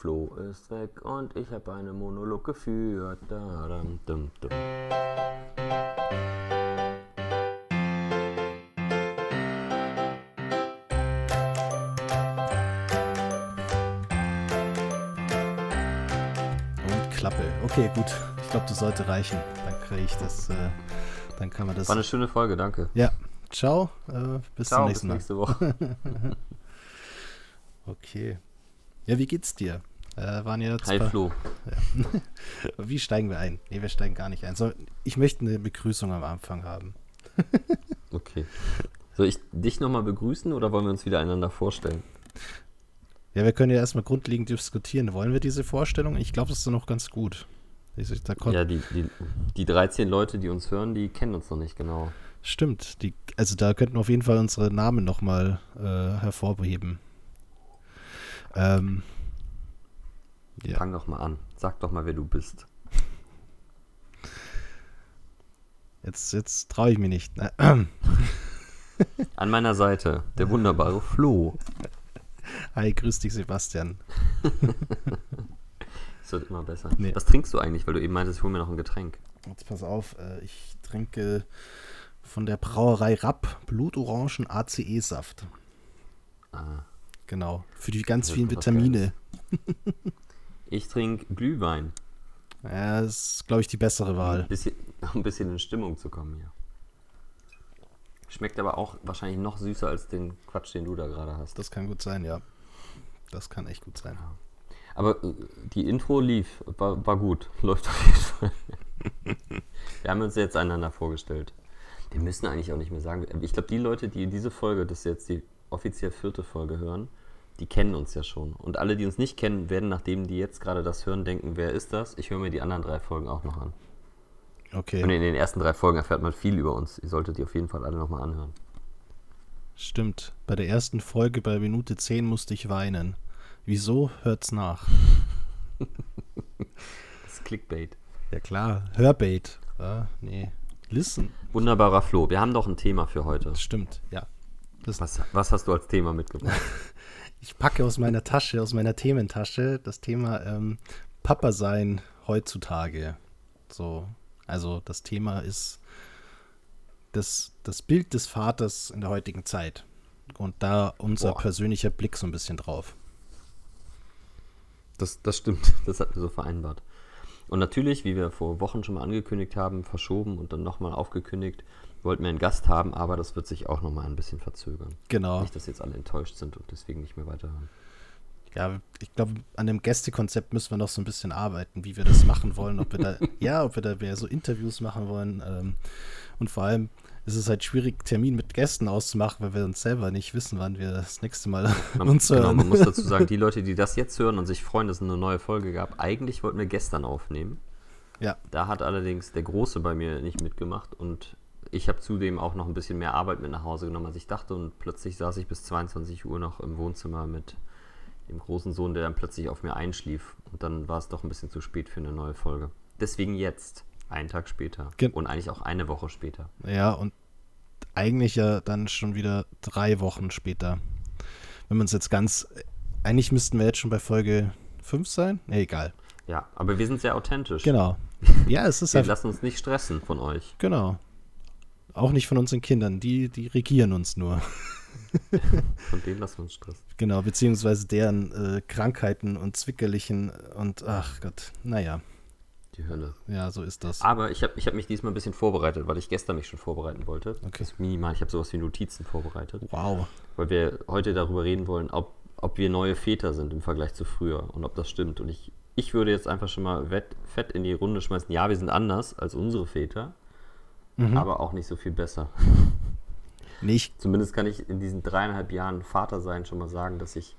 Flo ist weg und ich habe einen Monolog geführt. Da, dum, dum, dum. Und Klappe. Okay, gut. Ich glaube, das sollte reichen. Dann kriege ich das. Äh, dann kann man das. War eine schöne Folge, danke. Ja. Ciao. Äh, bis Ciao, zum bis nächsten Mal. nächste Woche. Okay. Ja, wie geht's dir? Äh, waren ja Hi Flo. Wie steigen wir ein? Nee, wir steigen gar nicht ein. So, ich möchte eine Begrüßung am Anfang haben. Okay. Soll ich dich nochmal begrüßen oder wollen wir uns wieder einander vorstellen? Ja, wir können ja erstmal grundlegend diskutieren. Wollen wir diese Vorstellung? Ich glaube, das ist noch ganz gut. Ich, da kon- Ja, die, die, die 13 Leute, die uns hören, die kennen uns noch nicht genau. Stimmt. Die, also da könnten wir auf jeden Fall unsere Namen nochmal äh, hervorheben. Ähm, ja. Fang doch mal an. Sag doch mal, wer du bist. Jetzt, jetzt traue ich mich nicht. Äh, An meiner Seite der wunderbare Flo. Hi, grüß dich, Sebastian. Es wird immer besser. Nee. Was trinkst du eigentlich? Weil du eben meintest, ich hol mir noch ein Getränk. Jetzt pass auf, äh, ich trinke von der Brauerei Rapp Blutorangen ACE-Saft. Ah. Genau. Für die ganz vielen Vitamine. Ich trinke Glühwein. Ja, das ist, glaube ich, die bessere Wahl. Ein bisschen, um ein bisschen in Stimmung zu kommen hier. Schmeckt aber auch wahrscheinlich noch süßer als den Quatsch, den du da gerade hast. Das kann gut sein, ja. Das kann echt gut sein. Aber äh, die Intro lief, war, war gut. Läuft auf jeden Fall. Wir haben uns jetzt einander vorgestellt. Wir müssen eigentlich auch nicht mehr sagen. Ich glaube, die Leute, die diese Folge, das ist jetzt die offiziell vierte Folge hören, die kennen uns ja schon. Und alle, die uns nicht kennen, werden, nachdem die jetzt gerade das hören, denken, wer ist das? Ich höre mir die anderen drei Folgen auch noch an. Okay, Und in den ersten drei Folgen erfährt man viel über uns. Ihr solltet die auf jeden Fall alle nochmal anhören. stimmt. Bei der ersten Folge bei Minute 10 musste ich weinen. Wieso? Hört's nach. Das ist Clickbait. Ja klar, Hörbait. Ja, nee. Listen. Wunderbarer Flo, wir haben doch ein Thema für heute. Stimmt, ja. Was, was hast du als Thema mitgebracht? ich packe aus meiner Tasche, aus meiner Thementasche, das Thema ähm, Papa sein heutzutage. So, also das Thema ist das, das Bild des Vaters in der heutigen Zeit. Und da unser Boah. persönlicher Blick so ein bisschen drauf. Das, das stimmt, das hatten wir so vereinbart. Und natürlich, wie wir vor Wochen schon mal angekündigt haben, verschoben und dann nochmal aufgekündigt, wollten wir einen Gast haben, aber das wird sich auch nochmal ein bisschen verzögern. Genau. Nicht, dass jetzt alle enttäuscht sind und deswegen nicht mehr weiterhören. Ja, ich glaube, an dem Gästekonzept müssen wir noch so ein bisschen arbeiten, wie wir das machen wollen, ob wir da, ja, ob wir da mehr so Interviews machen wollen. Ähm, und vor allem ist es halt schwierig, Termin mit Gästen auszumachen, weil wir uns selber nicht wissen, wann wir das nächste Mal Man, uns genau, hören. man muss dazu sagen, die Leute, die das jetzt hören und sich freuen, dass es eine neue Folge gab, eigentlich wollten wir gestern aufnehmen. Ja, Da hat allerdings der Große bei mir nicht mitgemacht und ich habe zudem auch noch ein bisschen mehr Arbeit mit nach Hause genommen, als ich dachte. Und plötzlich saß ich bis 22 Uhr noch im Wohnzimmer mit dem großen Sohn, der dann plötzlich auf mir einschlief. Und dann war es doch ein bisschen zu spät für eine neue Folge. Deswegen jetzt, einen Tag später. Gen- und eigentlich auch eine Woche später. ja, und eigentlich ja dann schon wieder drei Wochen später. Wenn man es jetzt ganz, eigentlich müssten wir jetzt schon bei Folge 5 sein? Nee, egal. Ja, aber wir sind sehr authentisch. Genau. Ja, es ist Wir halt, lassen uns nicht stressen von euch. genau. Auch nicht von unseren Kindern, die, die regieren uns nur. Von denen lassen wir uns stressen. Genau, beziehungsweise deren äh, Krankheiten und Zwickerlichen und ach Gott, naja, Die Hölle. ja, so ist das. Aber ich habe ich hab mich diesmal ein bisschen vorbereitet, weil ich gestern mich schon vorbereiten wollte. Okay. Das ist minimal. Ich habe sowas wie Notizen vorbereitet. Wow. weil wir heute darüber reden wollen, ob, ob wir neue Väter sind im Vergleich zu früher und ob das stimmt. Und ich, ich würde jetzt einfach schon mal wett, fett in die Runde schmeißen. Ja, wir sind anders als unsere Väter, Mhm. aber auch nicht so viel besser. Nee, ich, Zumindest kann ich in diesen dreieinhalb Jahren Vater sein schon mal sagen, dass ich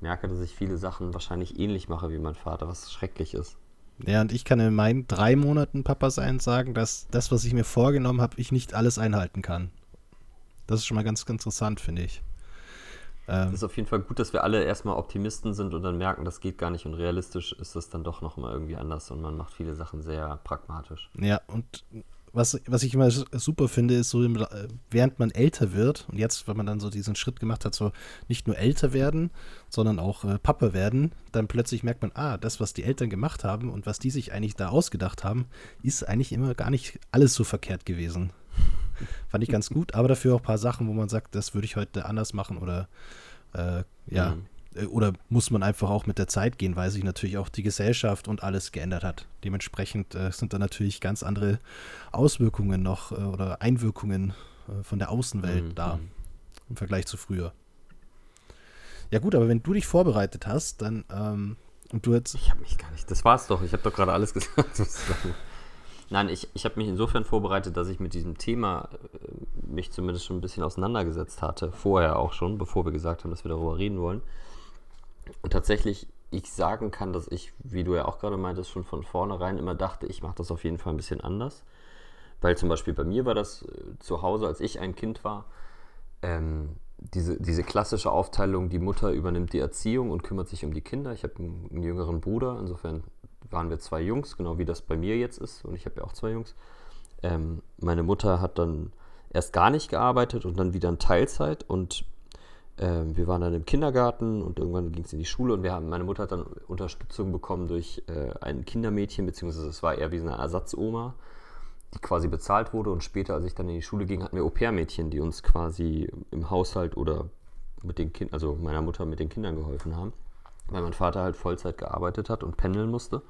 merke, dass ich viele Sachen wahrscheinlich ähnlich mache wie mein Vater, was schrecklich ist. ja, und ich kann in meinen drei Monaten Papa sein sagen, dass das, was ich mir vorgenommen habe, ich nicht alles einhalten kann. Das ist schon mal ganz, ganz interessant, finde ich. Ähm, Es ist auf jeden Fall gut, dass wir alle erstmal Optimisten sind und dann merken, das geht gar nicht und realistisch ist das dann doch nochmal irgendwie anders und man macht viele Sachen sehr pragmatisch. ja, und was, was ich immer super finde, ist so, während man älter wird und jetzt, wenn man dann so diesen Schritt gemacht hat, so nicht nur älter werden, sondern auch äh, Papa werden, dann plötzlich merkt man, ah, das, was die Eltern gemacht haben und was die sich eigentlich da ausgedacht haben, ist eigentlich immer gar nicht alles so verkehrt gewesen. Fand ich ganz gut, aber dafür auch ein paar Sachen, wo man sagt, das würde ich heute anders machen oder äh, ja. Mhm oder muss man einfach auch mit der Zeit gehen, weil sich natürlich auch die Gesellschaft und alles geändert hat. Dementsprechend äh, sind da natürlich ganz andere Auswirkungen noch äh, oder Einwirkungen äh, von der Außenwelt mhm. da im Vergleich zu früher. Ja gut, aber wenn du dich vorbereitet hast, dann ähm, und du jetzt. Ich habe mich gar nicht. Das war's doch. Ich habe doch gerade alles gesagt. Nein, ich, ich habe mich insofern vorbereitet, dass ich mit diesem Thema äh, mich zumindest schon ein bisschen auseinandergesetzt hatte. Vorher auch schon, bevor wir gesagt haben, dass wir darüber reden wollen. Und tatsächlich ich sagen kann, dass ich, wie du ja auch gerade meintest, schon von vornherein immer dachte, ich mache das auf jeden Fall ein bisschen anders. Weil zum Beispiel bei mir war das äh, zu Hause, als ich ein Kind war, ähm, diese, diese klassische Aufteilung, die Mutter übernimmt die Erziehung und kümmert sich um die Kinder. Ich habe einen, einen, jüngeren Bruder, insofern waren wir zwei Jungs, genau wie das bei mir jetzt ist. Und ich habe ja auch zwei Jungs. Ähm, meine Mutter hat dann erst gar nicht gearbeitet und dann wieder in Teilzeit und ähm, wir waren dann im Kindergarten und irgendwann ging es in die Schule und wir haben, meine Mutter hat dann Unterstützung bekommen durch äh, ein Kindermädchen, beziehungsweise es war eher wie eine Ersatzoma, die quasi bezahlt wurde und später, als ich dann in die Schule ging, hatten wir Au-pair-Mädchen, die uns quasi im Haushalt oder mit den Kindern, also meiner Mutter mit den Kindern geholfen haben, weil mein Vater halt Vollzeit gearbeitet hat und pendeln musste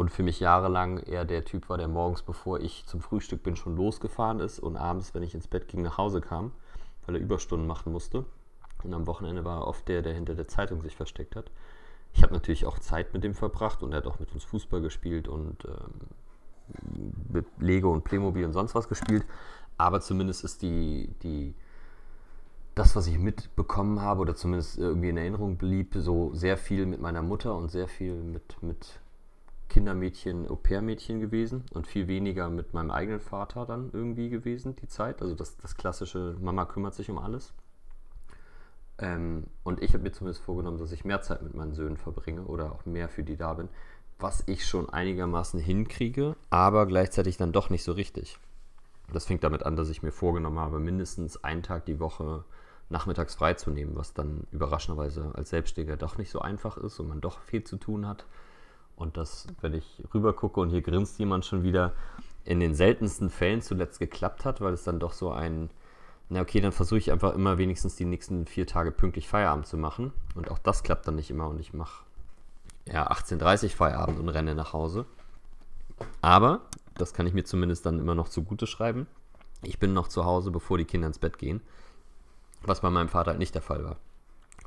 und für mich jahrelang eher der Typ war, der morgens, bevor ich zum Frühstück bin, schon losgefahren ist und abends, wenn ich ins Bett ging, nach Hause kam, weil er Überstunden machen musste. Und am Wochenende war er oft der, der hinter der Zeitung sich versteckt hat. Ich habe natürlich auch Zeit mit dem verbracht und er hat auch mit uns Fußball gespielt und ähm, Lego und Playmobil und sonst was gespielt. Aber zumindest ist die, die, das, was ich mitbekommen habe oder zumindest irgendwie in Erinnerung blieb, so sehr viel mit meiner Mutter und sehr viel mit, mit Kindermädchen, Au-pair-Mädchen gewesen und viel weniger mit meinem eigenen Vater dann irgendwie gewesen, die Zeit. Also das, das klassische Mama kümmert sich um alles. Ähm, und ich habe mir zumindest vorgenommen, dass ich mehr Zeit mit meinen Söhnen verbringe oder auch mehr für die da bin, was ich schon einigermaßen hinkriege, aber gleichzeitig dann doch nicht so richtig. Das fängt damit an, dass ich mir vorgenommen habe, mindestens einen Tag die Woche nachmittags freizunehmen, was dann überraschenderweise als Selbstständiger doch nicht so einfach ist und man doch viel zu tun hat. Und das, wenn ich rüber gucke und hier grinst jemand schon wieder, in den seltensten Fällen zuletzt geklappt hat, weil es dann doch so ein na okay, dann versuche ich einfach immer wenigstens die nächsten vier Tage pünktlich Feierabend zu machen. Und auch das klappt dann nicht immer und ich mache ja 18.30 Uhr Feierabend und renne nach Hause. Aber, das kann ich mir zumindest dann immer noch zugute schreiben, ich bin noch zu Hause, bevor die Kinder ins Bett gehen. Was bei meinem Vater halt nicht der Fall war.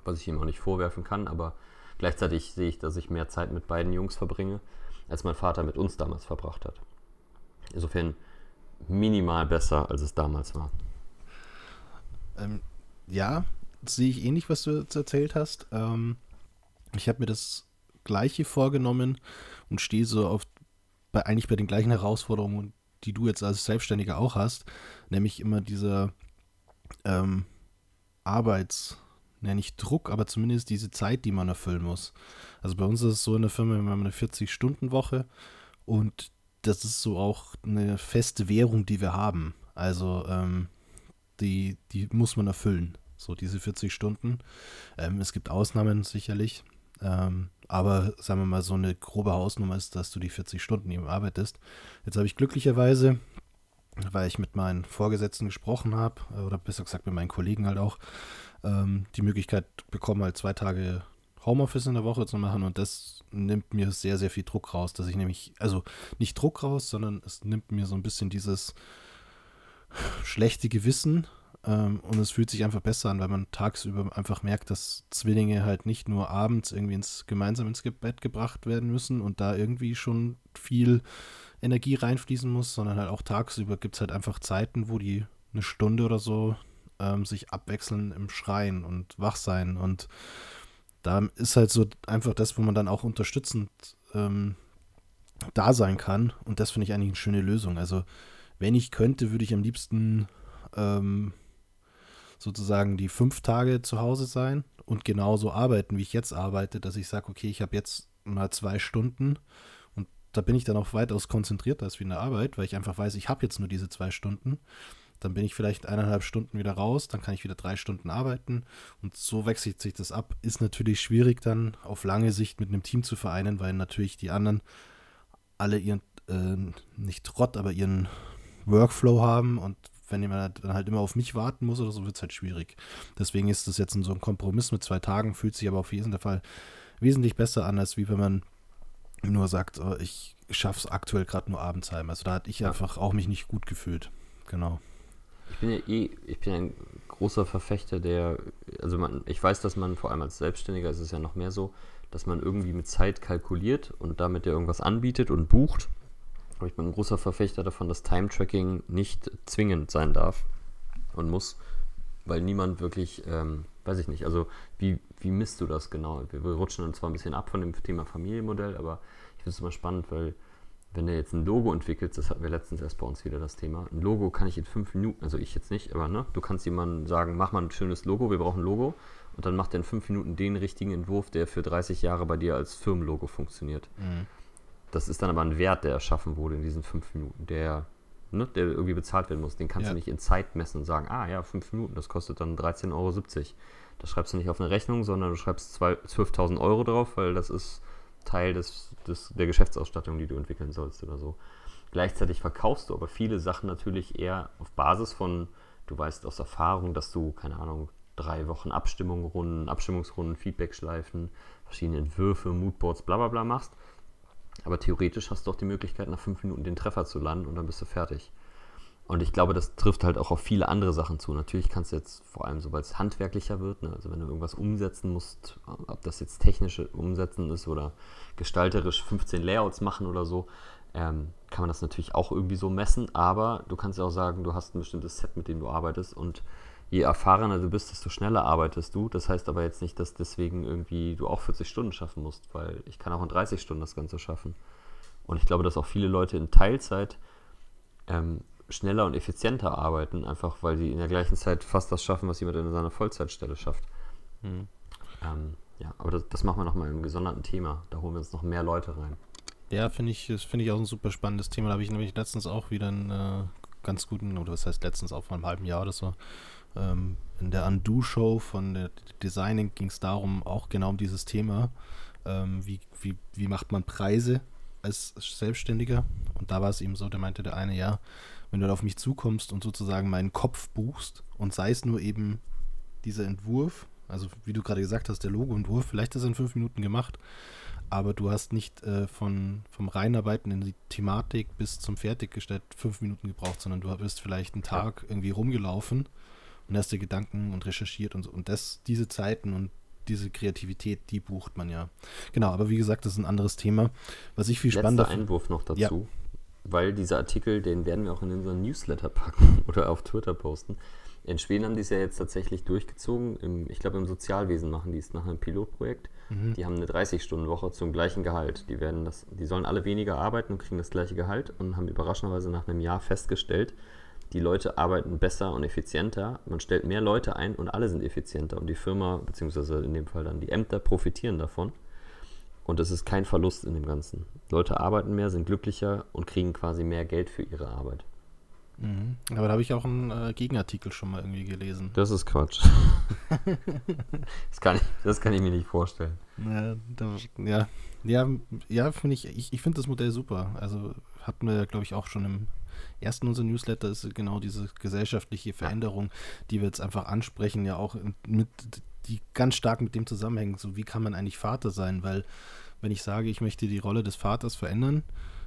Was ich ihm auch nicht vorwerfen kann, aber gleichzeitig sehe ich, dass ich mehr Zeit mit beiden Jungs verbringe, als mein Vater mit uns damals verbracht hat. Insofern minimal besser, als es damals war. Ähm, ja, sehe ich ähnlich, was du jetzt erzählt hast. Ähm, ich habe mir das Gleiche vorgenommen und stehe so auf, bei, eigentlich bei den gleichen Herausforderungen, die du jetzt als Selbstständiger auch hast, nämlich immer dieser ähm, Arbeits, ja nicht Druck, aber zumindest diese Zeit, die man erfüllen muss. Also bei uns ist es so in der Firma, wir haben eine 40-Stunden-Woche und das ist so auch eine feste Währung, die wir haben. Also ähm, die, die muss man erfüllen, so diese 40 Stunden. Ähm, es gibt Ausnahmen sicherlich, ähm, aber sagen wir mal, so eine grobe Hausnummer ist, dass du die 40 Stunden eben arbeitest. Jetzt habe ich glücklicherweise, weil ich mit meinen Vorgesetzten gesprochen habe, oder besser gesagt mit meinen Kollegen halt auch, ähm, die Möglichkeit bekommen, halt zwei Tage Homeoffice in der Woche zu machen und das nimmt mir sehr, sehr viel Druck raus, dass ich nämlich, also nicht Druck raus, sondern es nimmt mir so ein bisschen dieses, schlechte Gewissen ähm, und es fühlt sich einfach besser an, weil man tagsüber einfach merkt, dass Zwillinge halt nicht nur abends irgendwie ins, gemeinsam ins Bett gebracht werden müssen und da irgendwie schon viel Energie reinfließen muss, sondern halt auch tagsüber gibt es halt einfach Zeiten, wo die eine Stunde oder so ähm, sich abwechseln im Schreien und Wachsein und da ist halt so einfach das, wo man dann auch unterstützend ähm, da sein kann und das finde ich eigentlich eine schöne Lösung. Also wenn ich könnte, würde ich am liebsten ähm, sozusagen die fünf Tage zu Hause sein und genauso arbeiten, wie ich jetzt arbeite, dass ich sage, okay, ich habe jetzt mal zwei Stunden und da bin ich dann auch weitaus konzentrierter als wie in der Arbeit, weil ich einfach weiß, ich habe jetzt nur diese zwei Stunden. Dann bin ich vielleicht eineinhalb Stunden wieder raus, dann kann ich wieder drei Stunden arbeiten und so wechselt sich das ab. Ist natürlich schwierig dann auf lange Sicht mit einem Team zu vereinen, weil natürlich die anderen alle ihren, äh, nicht Trott, aber ihren Workflow haben und wenn jemand dann halt immer auf mich warten muss oder so, wird es halt schwierig. Deswegen ist das jetzt so ein Kompromiss mit zwei Tagen, fühlt sich aber auf jeden Fall wesentlich besser an, als wie wenn man nur sagt, oh, ich schaffe es aktuell gerade nur abends heim. Also da hatte ich einfach auch mich nicht gut gefühlt. Genau. Ich bin ja eh, ich bin ein großer Verfechter der, also man, ich weiß, dass man vor allem als Selbstständiger ist es ja noch mehr so, dass man irgendwie mit Zeit kalkuliert und damit ja irgendwas anbietet und bucht. Aber ich bin ein großer Verfechter davon, dass Time-Tracking nicht zwingend sein darf und muss, weil niemand wirklich, ähm, weiß ich nicht, also wie, wie misst du das genau? Wir, wir rutschen dann zwar ein bisschen ab von dem Thema Familienmodell, aber ich finde es immer spannend, weil wenn du jetzt ein Logo entwickelst, das hatten wir letztens erst bei uns wieder das Thema, ein Logo kann ich in fünf Minuten, also ich jetzt nicht, aber ne, du kannst jemandem sagen, mach mal ein schönes Logo, wir brauchen ein Logo und dann macht er in fünf Minuten den richtigen Entwurf, der für 30 Jahre bei dir als Firmenlogo funktioniert. Mhm. Das ist dann aber ein Wert, der erschaffen wurde in diesen fünf Minuten, der, ne, der irgendwie bezahlt werden muss. Den kannst ja. du nicht in Zeit messen und sagen, ah ja, fünf Minuten, das kostet dann 13,70 Euro. Das schreibst du nicht auf eine Rechnung, sondern du schreibst 12.000 Euro drauf, weil das ist Teil des, des, der Geschäftsausstattung, die du entwickeln sollst oder so. Gleichzeitig verkaufst du aber viele Sachen natürlich eher auf Basis von, du weißt aus Erfahrung, dass du, keine Ahnung, drei Wochen Abstimmungsrunden, Abstimmungsrunden, Feedbackschleifen, verschiedene Entwürfe, Moodboards, bla bla bla machst. Aber theoretisch hast du auch die Möglichkeit, nach fünf Minuten den Treffer zu landen und dann bist du fertig. Und ich glaube, das trifft halt auch auf viele andere Sachen zu. Natürlich kannst du jetzt, vor allem sobald es handwerklicher wird, ne, also wenn du irgendwas umsetzen musst, ob das jetzt technische Umsetzen ist oder gestalterisch 15 Layouts machen oder so, ähm, kann man das natürlich auch irgendwie so messen. Aber du kannst ja auch sagen, du hast ein bestimmtes Set, mit dem du arbeitest und je erfahrener du bist, desto schneller arbeitest du. Das heißt aber jetzt nicht, dass deswegen irgendwie du auch 40 Stunden schaffen musst, weil ich kann auch in 30 Stunden das Ganze schaffen. Und ich glaube, dass auch viele Leute in Teilzeit ähm, schneller und effizienter arbeiten, einfach weil sie in der gleichen Zeit fast das schaffen, was jemand in seiner Vollzeitstelle schafft. Mhm. Ähm, ja, aber das, das machen wir nochmal im gesonderten Thema. Da holen wir uns noch mehr Leute rein. Ja, finde ich, das finde ich auch ein super spannendes Thema. Da habe ich nämlich letztens auch wieder einen äh, ganz guten, oder was heißt letztens auch vor einem halben Jahr oder so, ähm, in der Undo-Show von der Designing ging es darum, auch genau um dieses Thema. Ähm, wie, wie, wie macht man Preise als Selbstständiger? Und da war es eben so, da meinte der eine, ja, wenn du auf mich zukommst und sozusagen meinen Kopf buchst und sei es nur eben dieser Entwurf, also wie du gerade gesagt hast, der Logo-Entwurf, vielleicht ist er in fünf Minuten gemacht, aber du hast nicht äh, von, vom Reinarbeiten in die Thematik bis zum Fertiggestellt fünf Minuten gebraucht, sondern du bist vielleicht einen Tag irgendwie rumgelaufen und hast dir Gedanken und recherchiert und so. Und das, diese Zeiten und diese Kreativität, die bucht man ja. Genau, aber wie gesagt, das ist ein anderes Thema. Was ich viel Letzter spannender Einwurf noch dazu. Ja weil dieser Artikel, den werden wir auch in unseren Newsletter packen oder auf Twitter posten. In Schweden haben die es ja jetzt tatsächlich durchgezogen. Im, ich glaube, im Sozialwesen machen die es nach einem Pilotprojekt. Mhm. Die haben eine 30-Stunden-Woche zum gleichen Gehalt. Die, werden das, die sollen alle weniger arbeiten und kriegen das gleiche Gehalt und haben überraschenderweise nach einem Jahr festgestellt, die Leute arbeiten besser und effizienter. Man stellt mehr Leute ein und alle sind effizienter. Und die Firma, beziehungsweise in dem Fall dann die Ämter, profitieren davon. Und es ist kein Verlust in dem Ganzen. Leute arbeiten mehr, sind glücklicher und kriegen quasi mehr Geld für ihre Arbeit. Mhm. Aber da habe ich auch einen äh, Gegenartikel schon mal irgendwie gelesen. Das ist Quatsch. das, kann ich, das kann ich mir nicht vorstellen. Ja, da, ja, ja, ja finde ich, ich, ich finde das Modell super. Also hatten wir, glaube ich, auch schon im ersten unserer Newsletter ist genau diese gesellschaftliche Veränderung, die wir jetzt einfach ansprechen, ja auch mit die ganz stark mit dem zusammenhängen, so wie kann man eigentlich Vater sein, weil wenn ich sage, ich möchte die Rolle des Vaters verändern,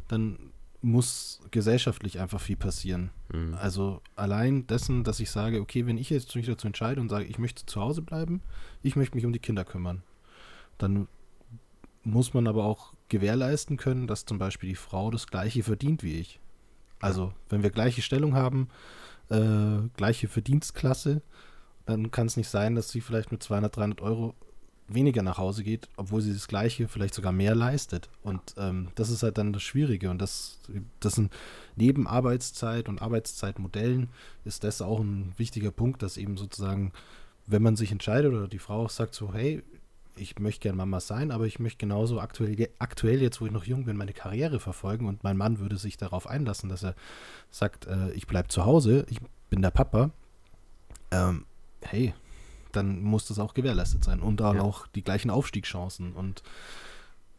dann muss gesellschaftlich einfach viel passieren. Mhm. Also allein dessen, dass ich sage, okay, wenn ich jetzt mich dazu entscheide und sage, ich möchte zu Hause bleiben, ich möchte mich um die Kinder kümmern, dann muss man aber auch gewährleisten können, dass zum Beispiel die Frau das gleiche verdient wie ich. Also wenn wir gleiche Stellung haben, äh, gleiche Verdienstklasse, dann kann es nicht sein, dass sie vielleicht mit 200, 300 Euro weniger nach Hause geht, obwohl sie das Gleiche, vielleicht sogar mehr leistet. Und ähm, das ist halt dann das Schwierige. Und das, das sind neben Arbeitszeit und Arbeitszeitmodellen ist das auch ein wichtiger Punkt, dass eben sozusagen, wenn man sich entscheidet oder die Frau sagt so, hey, ich möchte gern Mama sein, aber ich möchte genauso aktuell, aktuell jetzt, wo ich noch jung bin, meine Karriere verfolgen und mein Mann würde sich darauf einlassen, dass er sagt, äh, ich bleibe zu Hause, ich bin der Papa. Ähm, hey, dann muss das auch gewährleistet sein und ja. auch die gleichen Aufstiegschancen und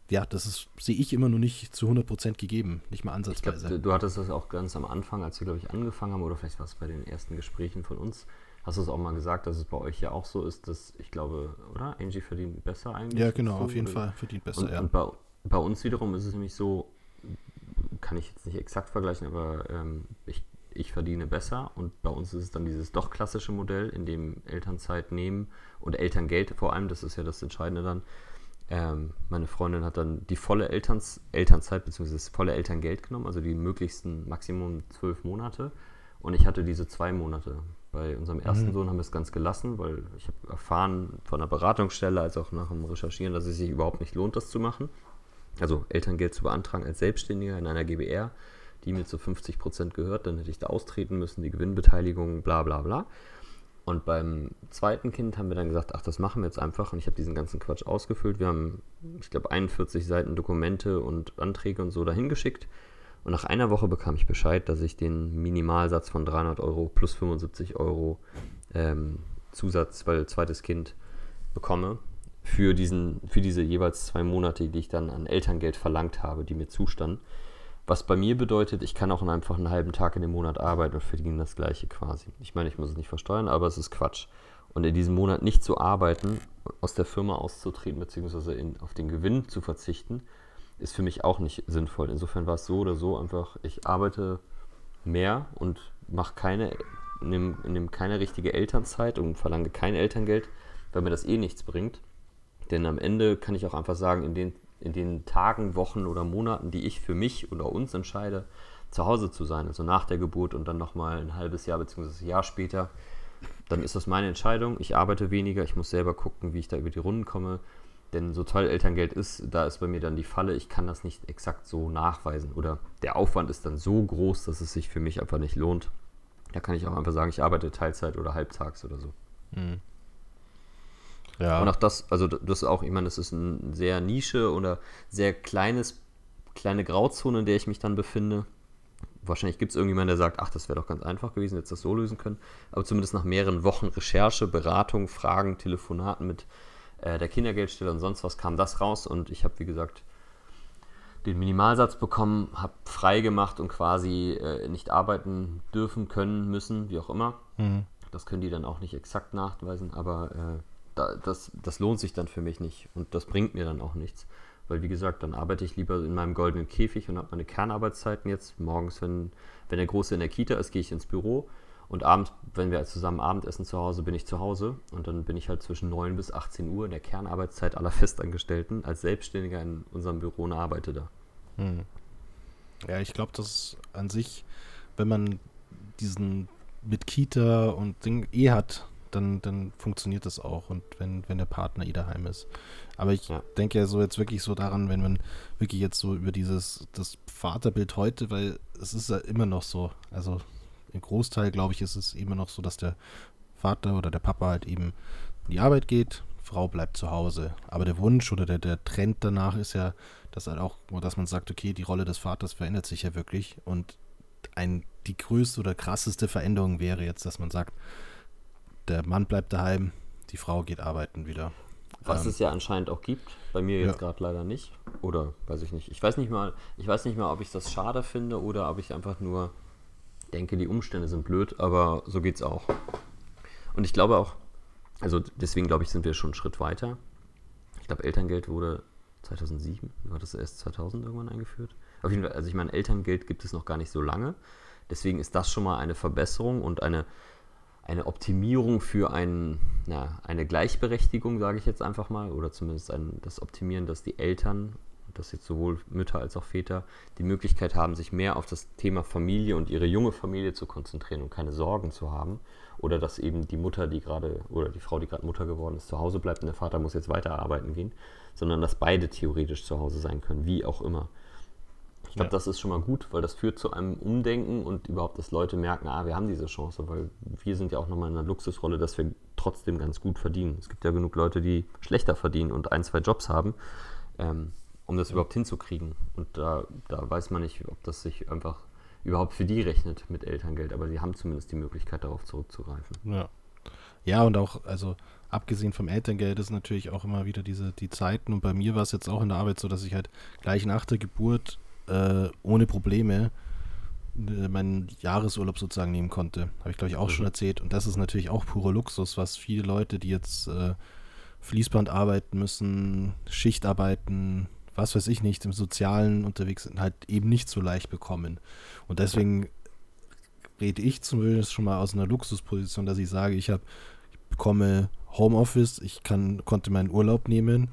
ja, das ist, sehe ich immer noch nicht zu 100% gegeben, nicht mal ansatzweise. Glaub, du hattest das auch ganz am Anfang, als wir, glaube ich, angefangen haben, oder vielleicht war es bei den ersten Gesprächen von uns, hast du es auch mal gesagt, dass es bei euch ja auch so ist, dass ich glaube, oder? Angie verdient besser eigentlich. Ja, genau, auf jeden Fall verdient besser, und, ja. Und bei, bei, uns wiederum ist es nämlich so, kann ich jetzt nicht exakt vergleichen, aber ähm, ich, ich verdiene besser und bei uns ist es dann dieses doch klassische Modell, in dem Elternzeit nehmen und Elterngeld vor allem, das ist ja das Entscheidende dann, ähm, meine Freundin hat dann die volle Elterns, Elternzeit bzw. das volle Elterngeld genommen, also die möglichsten Maximum zwölf Monate. Und ich hatte diese zwei Monate. Bei unserem ersten mhm. Sohn haben wir es ganz gelassen, weil ich habe erfahren von der Beratungsstelle als auch nach dem Recherchieren, dass es sich überhaupt nicht lohnt, das zu machen. Also Elterngeld zu beantragen als Selbstständiger in einer GBR, die mir zu 50 Prozent gehört, dann hätte ich da austreten müssen, die Gewinnbeteiligung, bla bla bla. Und beim zweiten Kind haben wir dann gesagt, ach, das machen wir jetzt einfach. Und ich habe diesen ganzen Quatsch ausgefüllt. Wir haben, ich glaube, 41 Seiten Dokumente und Anträge und so dahin geschickt. Und nach einer Woche bekam ich Bescheid, dass ich den Minimalsatz von 300 Euro plus 75 Euro ähm, Zusatz, weil zweites Kind bekomme für, diesen, für diese jeweils zwei Monate, die ich dann an Elterngeld verlangt habe, die mir zustanden. Was bei mir bedeutet, ich kann auch einfach einen halben Tag in dem Monat arbeiten und verdiene das gleiche quasi. Ich meine, ich muss es nicht versteuern, aber es ist Quatsch. Und in diesem Monat nicht zu arbeiten, aus der Firma auszutreten, beziehungsweise in, auf den Gewinn zu verzichten, ist für mich auch nicht sinnvoll. Insofern war es so oder so einfach, ich arbeite mehr und mache keine, nehme nehm keine richtige Elternzeit und verlange kein Elterngeld, weil mir das eh nichts bringt. Denn am Ende kann ich auch einfach sagen, in den in den Tagen, Wochen oder Monaten, die ich für mich oder uns entscheide, zu Hause zu sein, also nach der Geburt und dann nochmal ein halbes Jahr bzw. Jahr später, dann ist das meine Entscheidung. Ich arbeite weniger, ich muss selber gucken, wie ich da über die Runden komme. Denn so toll Elterngeld ist, da ist bei mir dann die Falle, ich kann das nicht exakt so nachweisen. Oder der Aufwand ist dann so groß, dass es sich für mich einfach nicht lohnt. Da kann ich auch einfach sagen, ich arbeite Teilzeit oder halbtags oder so. Mhm. Ja. Und auch das, also das ist auch, ich meine, das ist eine sehr Nische oder sehr kleines, kleine Grauzone, in der ich mich dann befinde. Wahrscheinlich gibt es irgendjemanden, der sagt, ach, das wäre doch ganz einfach gewesen, jetzt das so lösen können. Aber zumindest nach mehreren Wochen Recherche, Beratung, Fragen, Telefonaten mit äh, der Kindergeldstelle und sonst was kam das raus. Und ich habe, wie gesagt, den Minimalsatz bekommen, habe frei gemacht und quasi äh, nicht arbeiten dürfen, können, müssen, wie auch immer. Mhm. Das können die dann auch nicht exakt nachweisen, aber äh, da, das, das lohnt sich dann für mich nicht und das bringt mir dann auch nichts. Weil wie gesagt, dann arbeite ich lieber in meinem goldenen Käfig und habe meine Kernarbeitszeiten jetzt. Morgens, wenn, wenn der Große in der Kita ist, gehe ich ins Büro. Und abends, wenn wir zusammen Abendessen zu Hause, bin ich zu Hause. Und dann bin ich halt zwischen 9 bis 18 Uhr in der Kernarbeitszeit aller Festangestellten als Selbstständiger in unserem Büro und arbeite da. Hm. Ja, ich glaube, dass an sich, wenn man diesen mit Kita und Ding eh hat, dann, dann funktioniert das auch und wenn, wenn der Partner eh daheim ist. Aber ich ja. denke ja so jetzt wirklich so daran, wenn man wirklich jetzt so über dieses, das Vaterbild heute, weil es ist ja immer noch so, also im Großteil glaube ich, ist es immer noch so, dass der Vater oder der Papa halt eben in die Arbeit geht, Frau bleibt zu Hause. Aber der Wunsch oder der, der Trend danach ist ja, dass halt auch, dass man sagt, okay, die Rolle des Vaters verändert sich ja wirklich und ein, die größte oder krasseste Veränderung wäre jetzt, dass man sagt, der Mann bleibt daheim, die Frau geht arbeiten wieder. Was ähm, es ja anscheinend auch gibt, bei mir jetzt ja. gerade leider nicht. Oder weiß ich nicht. Ich weiß nicht mal, ich weiß nicht mal, ob ich das schade finde oder ob ich einfach nur denke, die Umstände sind blöd, aber so geht's auch. Und ich glaube auch, also deswegen glaube ich, sind wir schon einen Schritt weiter. Ich glaube, Elterngeld wurde 2007, war das erst 2000 irgendwann eingeführt? Auf jeden Fall, also ich meine, Elterngeld gibt es noch gar nicht so lange. Deswegen ist das schon mal eine Verbesserung und eine eine Optimierung für ein, na, eine Gleichberechtigung, sage ich jetzt einfach mal, oder zumindest ein, das Optimieren, dass die Eltern, dass jetzt sowohl Mütter als auch Väter, die Möglichkeit haben, sich mehr auf das Thema Familie und ihre junge Familie zu konzentrieren und keine Sorgen zu haben. Oder dass eben die Mutter, die gerade, oder die Frau, die gerade Mutter geworden ist, zu Hause bleibt und der Vater muss jetzt weiter arbeiten gehen, sondern dass beide theoretisch zu Hause sein können, wie auch immer. Glaube, ja. das ist schon mal gut, weil das führt zu einem Umdenken und überhaupt, dass Leute merken, ah, wir haben diese Chance, weil wir sind ja auch nochmal in einer Luxusrolle, dass wir trotzdem ganz gut verdienen. Es gibt ja genug Leute, die schlechter verdienen und ein, zwei Jobs haben, ähm, um das überhaupt hinzukriegen. Und da, da weiß man nicht, ob das sich einfach überhaupt für die rechnet mit Elterngeld, aber sie haben zumindest die Möglichkeit, darauf zurückzugreifen. Ja. Ja, und auch, also abgesehen vom Elterngeld ist natürlich auch immer wieder diese die Zeiten. Und bei mir war es jetzt auch in der Arbeit so, dass ich halt gleich nach der Geburt äh, ohne Probleme äh, meinen Jahresurlaub sozusagen nehmen konnte. Habe ich, glaube ich, auch mhm. schon erzählt. Und das ist natürlich auch purer Luxus, was viele Leute, die jetzt äh, Fließband arbeiten müssen, Schicht arbeiten, was weiß ich nicht, im Sozialen unterwegs sind, halt eben nicht so leicht bekommen. Und deswegen rede ich zumindest schon mal aus einer Luxusposition, dass ich sage, ich habe bekomme Homeoffice, ich kann, konnte meinen Urlaub nehmen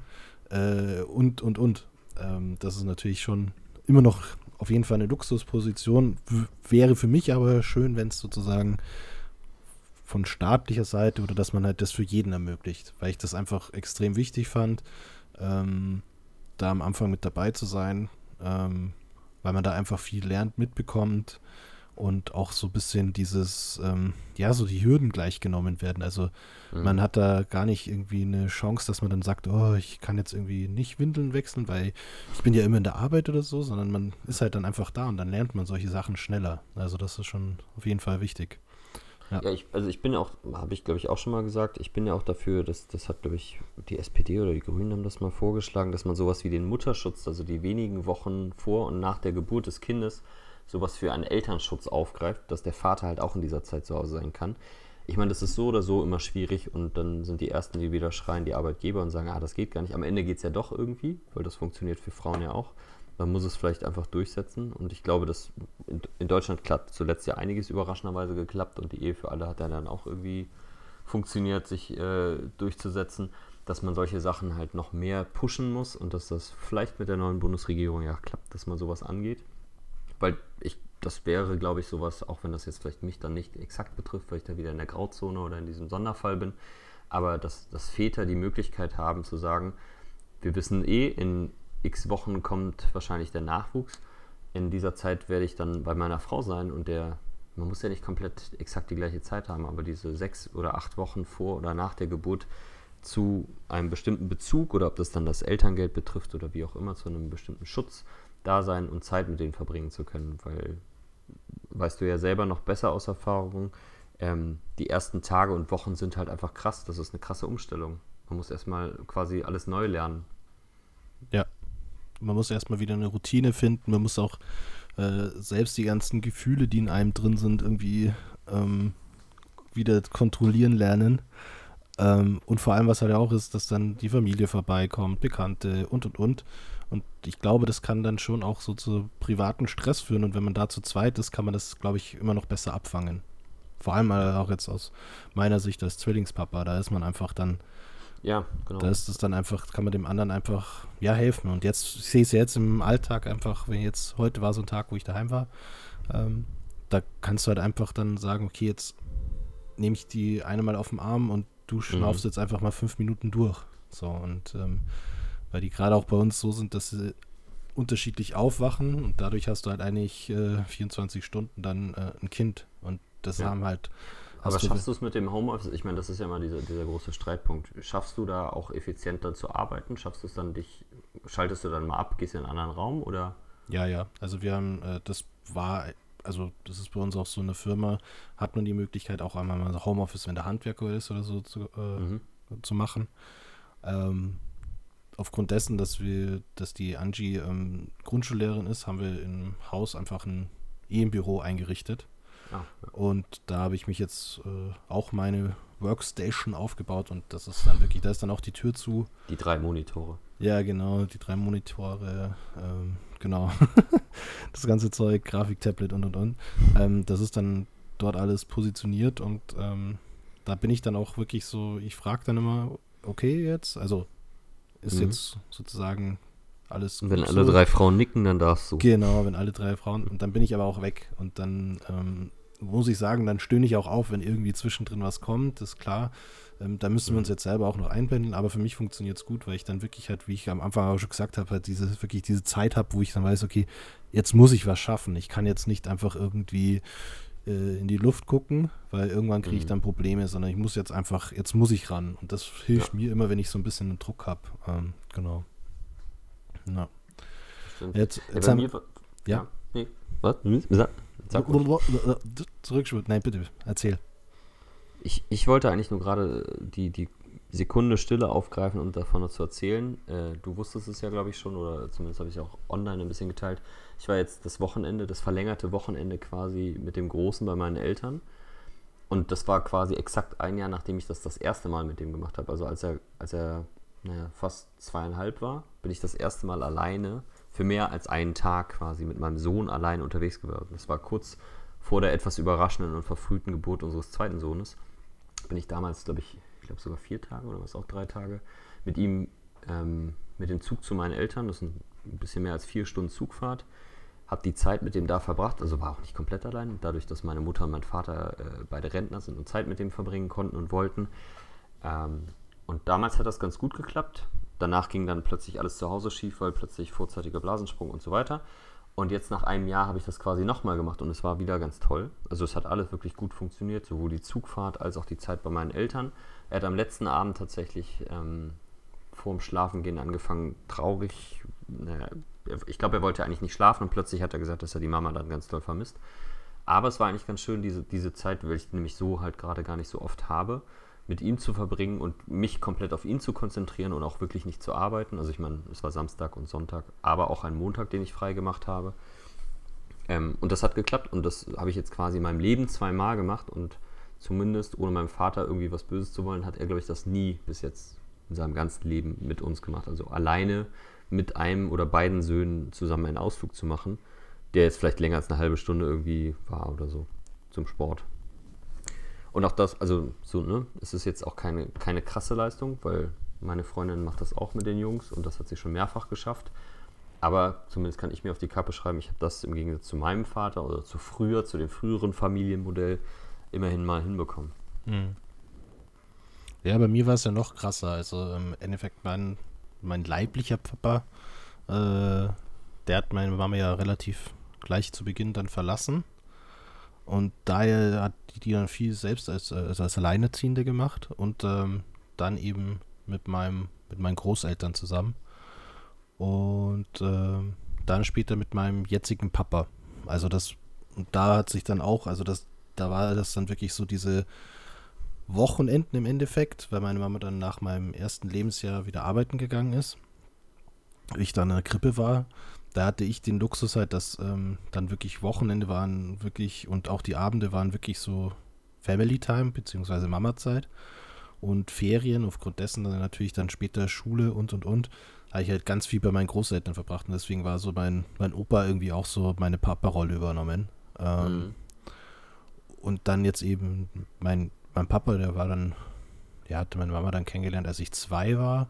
äh, und, und, und. Ähm, das ist natürlich schon immer noch auf jeden Fall eine Luxusposition. Wäre für mich aber schön, wenn es sozusagen von staatlicher Seite oder dass man halt das für jeden ermöglicht, weil ich das einfach extrem wichtig fand, ähm, da am Anfang mit dabei zu sein, ähm, weil man da einfach viel lernt, mitbekommt und auch so ein bisschen dieses, ähm, ja, so die Hürden gleichgenommen werden. Also mhm. man hat da gar nicht irgendwie eine Chance, dass man dann sagt, oh, ich kann jetzt irgendwie nicht Windeln wechseln, weil ich bin ja immer in der Arbeit oder so, sondern man ist halt dann einfach da und dann lernt man solche Sachen schneller. Also das ist schon auf jeden Fall wichtig. Ja, ja ich, also ich bin auch, habe ich glaube ich auch schon mal gesagt, ich bin ja auch dafür, dass das hat glaube ich die SPD oder die Grünen haben das mal vorgeschlagen, dass man sowas wie den Mutterschutz, also die wenigen Wochen vor und nach der Geburt des Kindes, sowas für einen Elternschutz aufgreift, dass der Vater halt auch in dieser Zeit zu Hause sein kann. Ich meine, das ist so oder so immer schwierig und dann sind die Ersten, die wieder schreien, die Arbeitgeber und sagen, ah, das geht gar nicht. Am Ende geht es ja doch irgendwie, weil das funktioniert für Frauen ja auch. Man muss es vielleicht einfach durchsetzen und ich glaube, dass in, in Deutschland klappt zuletzt ja einiges überraschenderweise geklappt und die Ehe für alle hat ja dann auch irgendwie funktioniert, sich äh, durchzusetzen, dass man solche Sachen halt noch mehr pushen muss und dass das vielleicht mit der neuen Bundesregierung ja klappt, dass man sowas angeht weil ich, das wäre, glaube ich, sowas, auch wenn das jetzt vielleicht mich dann nicht exakt betrifft, weil ich da wieder in der Grauzone oder in diesem Sonderfall bin, aber dass, dass Väter die Möglichkeit haben zu sagen, wir wissen eh, in x Wochen kommt wahrscheinlich der Nachwuchs. In dieser Zeit werde ich dann bei meiner Frau sein und der, man muss ja nicht komplett exakt die gleiche Zeit haben, aber diese sechs oder acht Wochen vor oder nach der Geburt zu einem bestimmten Bezug oder ob das dann das Elterngeld betrifft oder wie auch immer, zu einem bestimmten Schutz da sein und Zeit mit denen verbringen zu können, weil, weißt du ja selber noch besser aus Erfahrung, ähm, die ersten Tage und Wochen sind halt einfach krass. Das ist eine krasse Umstellung. Man muss erstmal quasi alles neu lernen. Ja, man muss erstmal wieder eine Routine finden. Man muss auch äh, selbst die ganzen Gefühle, die in einem drin sind, irgendwie ähm, wieder kontrollieren lernen. Ähm, und vor allem, was halt auch ist, dass dann die Familie vorbeikommt, Bekannte und und und. Und ich glaube, das kann dann schon auch so zu privaten Stress führen. Und wenn man da zu zweit ist, kann man das, glaube ich, immer noch besser abfangen. Vor allem auch jetzt aus meiner Sicht als Zwillingspapa, da ist man einfach dann. Ja, genau. Da ist es dann einfach, kann man dem anderen einfach, ja, helfen. Und jetzt, ich sehe es jetzt im Alltag einfach, wenn jetzt, heute war so ein Tag, wo ich daheim war, ähm, da kannst du halt einfach dann sagen, okay, jetzt nehme ich die eine mal auf den Arm und du schnaufst mhm. jetzt einfach mal fünf Minuten durch. So, und ähm, weil die gerade auch bei uns so sind, dass sie unterschiedlich aufwachen und dadurch hast du halt eigentlich äh, 24 Stunden dann äh, ein Kind und das ja. haben halt. Aber schaffst du es mit dem Homeoffice? Ich meine, das ist ja immer dieser, dieser große Streitpunkt. Schaffst du da auch effizienter zu arbeiten? Schaffst du es dann dich, schaltest du dann mal ab, gehst in einen anderen Raum oder? Ja, ja. Also wir haben, äh, das war, also das ist bei uns auch so eine Firma, hat man die Möglichkeit auch einmal mal Homeoffice, wenn der Handwerker ist oder so zu, äh, mhm. zu machen. Ähm, aufgrund dessen, dass wir, dass die Angie ähm, Grundschullehrerin ist, haben wir im Haus einfach ein EM-Büro eingerichtet. Ah, ja. Und da habe ich mich jetzt äh, auch meine Workstation aufgebaut und das ist dann wirklich, da ist dann auch die Tür zu. Die drei Monitore. Ja, genau, die drei Monitore, ähm, genau. das ganze Zeug, Grafiktablet und und und. Ähm, das ist dann dort alles positioniert und ähm, da bin ich dann auch wirklich so, ich frage dann immer, okay jetzt, also ist mhm. jetzt sozusagen alles. Und wenn alle so. drei Frauen nicken, dann darfst du. Genau, wenn alle drei Frauen. Und dann bin ich aber auch weg. Und dann ähm, muss ich sagen, dann stöhne ich auch auf, wenn irgendwie zwischendrin was kommt, ist klar. Ähm, da müssen wir uns jetzt selber auch noch einpendeln, aber für mich funktioniert es gut, weil ich dann wirklich halt, wie ich am Anfang auch schon gesagt habe, halt diese, wirklich diese Zeit habe, wo ich dann weiß, okay, jetzt muss ich was schaffen. Ich kann jetzt nicht einfach irgendwie äh, in die Luft gucken, weil irgendwann kriege ich mhm. dann Probleme, sondern ich muss jetzt einfach, jetzt muss ich ran. Und das hilft ja. mir immer, wenn ich so ein bisschen einen Druck habe. Ähm, genau. Ja. Jetzt, jetzt ja, haben, ja? ja? Nee. Was? Sag, sag Zurückschwimmen. Nein, bitte, erzähl. Ich, ich wollte eigentlich nur gerade die, die Sekunde Stille aufgreifen und davon zu erzählen. Äh, du wusstest es ja, glaube ich, schon, oder zumindest habe ich auch online ein bisschen geteilt. Ich war jetzt das Wochenende, das verlängerte Wochenende quasi mit dem Großen bei meinen Eltern. Und das war quasi exakt ein Jahr, nachdem ich das das erste Mal mit dem gemacht habe. Also als er, als er naja, fast zweieinhalb war, bin ich das erste Mal alleine für mehr als einen Tag quasi mit meinem Sohn allein unterwegs geworden. Das war kurz vor der etwas überraschenden und verfrühten Geburt unseres zweiten Sohnes. Bin ich damals, glaube ich glaube sogar vier Tage oder was auch drei Tage, mit ihm ähm, mit dem Zug zu meinen Eltern. Das sind ein bisschen mehr als vier Stunden Zugfahrt. Hab die Zeit mit dem da verbracht, also war auch nicht komplett allein, dadurch, dass meine Mutter und mein Vater äh, beide Rentner sind und Zeit mit dem verbringen konnten und wollten. Ähm, und damals hat das ganz gut geklappt. Danach ging dann plötzlich alles zu Hause schief, weil plötzlich vorzeitiger Blasensprung und so weiter. Und jetzt nach einem Jahr habe ich das quasi nochmal gemacht und es war wieder ganz toll. Also es hat alles wirklich gut funktioniert, sowohl die Zugfahrt als auch die Zeit bei meinen Eltern. Er hat am letzten Abend tatsächlich ähm, dem Schlafengehen angefangen, traurig. Naja, ich glaube, er wollte eigentlich nicht schlafen und plötzlich hat er gesagt, dass er die Mama dann ganz toll vermisst. Aber es war eigentlich ganz schön, diese, diese Zeit, weil ich nämlich so halt gerade gar nicht so oft habe, mit ihm zu verbringen und mich komplett auf ihn zu konzentrieren und auch wirklich nicht zu arbeiten. Also ich meine, es war Samstag und Sonntag, aber auch ein Montag, den ich frei gemacht habe. Ähm, und das hat geklappt und das habe ich jetzt quasi in meinem Leben zweimal gemacht und zumindest, ohne meinem Vater irgendwie was Böses zu wollen, hat er, glaube ich, das nie bis jetzt in seinem ganzen Leben mit uns gemacht. Also alleine mit einem oder beiden Söhnen zusammen einen Ausflug zu machen, der jetzt vielleicht länger als eine halbe Stunde irgendwie war oder so zum Sport. Und auch das, also so, ne, es ist jetzt auch keine, keine krasse Leistung, weil meine Freundin macht das auch mit den Jungs und das hat sie schon mehrfach geschafft. Aber zumindest kann ich mir auf die Kappe schreiben, ich habe das im Gegensatz zu meinem Vater oder zu früher, zu dem früheren Familienmodell, immerhin mal hinbekommen. Mhm. Ja, bei mir war es ja noch krasser. Also im Endeffekt mein, mein leiblicher Papa, äh, der hat meine Mama ja relativ gleich zu Beginn dann verlassen. Und daher hat die dann viel selbst als, als, als Alleinerziehende gemacht und ähm, dann eben mit meinem, mit meinen Großeltern zusammen. Und äh, dann später mit meinem jetzigen Papa. Also das, da hat sich dann auch, also das, da war das dann wirklich so diese Wochenenden im Endeffekt, weil meine Mama dann nach meinem ersten Lebensjahr wieder arbeiten gegangen ist. Ich dann in der Krippe war, da hatte ich den Luxus halt, dass ähm, dann wirklich Wochenende waren wirklich und auch die Abende waren wirklich so Family Time beziehungsweise Mama-Zeit und Ferien aufgrund dessen dann natürlich dann später Schule und und und habe ich halt ganz viel bei meinen Großeltern verbracht und deswegen war so mein, mein Opa irgendwie auch so meine Papa-Rolle übernommen. Ähm, mhm. Und dann jetzt eben mein, mein Papa, der war dann, der hatte meine Mama dann kennengelernt, als ich zwei war,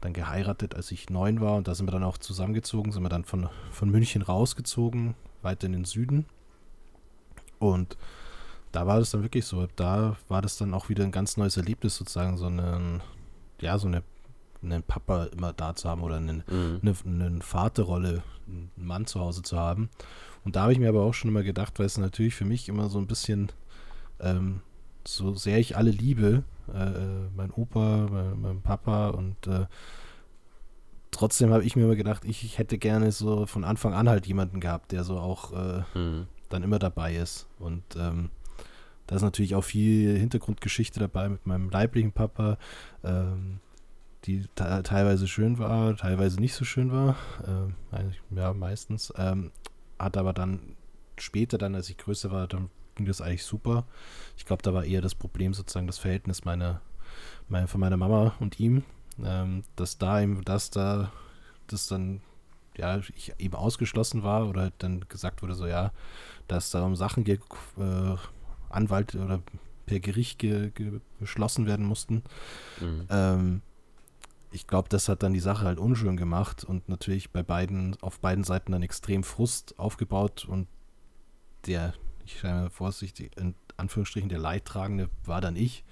dann geheiratet, als ich neun war und da sind wir dann auch zusammengezogen, sind wir dann von, von München rausgezogen, weiter in den Süden. Und da war das dann wirklich so, da war das dann auch wieder ein ganz neues Erlebnis sozusagen, so einen, ja, so eine einen Papa immer da zu haben oder einen, mhm. eine, eine Vaterrolle, einen Mann zu Hause zu haben. Und da habe ich mir aber auch schon immer gedacht, weil es natürlich für mich immer so ein bisschen, ähm, so sehr ich alle liebe, äh, äh mein Opa, mein, mein Papa und äh, trotzdem habe ich mir immer gedacht, ich, ich, hätte gerne so von Anfang an halt jemanden gehabt, der so auch äh, mhm. dann immer dabei ist. Und ähm, da ist natürlich auch viel Hintergrundgeschichte dabei mit meinem leiblichen Papa, ähm, die teilweise schön war, teilweise nicht so schön war. Äh, ja, meistens. Ähm, hat aber dann später, dann als ich größer war, dann ging das eigentlich super. Ich glaube, da war eher das Problem sozusagen das Verhältnis meiner, meine, von meiner Mama und ihm, ähm, dass da eben, dass da, das dann, ja, ich eben ausgeschlossen war oder halt dann gesagt wurde, so ja, dass da um Sachen ge äh, Anwalt oder per Gericht ge ge beschlossen werden mussten. Mhm. Ähm, ich glaube, das hat dann die Sache halt unschön gemacht und natürlich bei beiden, auf beiden Seiten dann extrem Frust aufgebaut und der ich schreibe vorsichtig, in Anführungsstrichen, der Leidtragende war dann ich,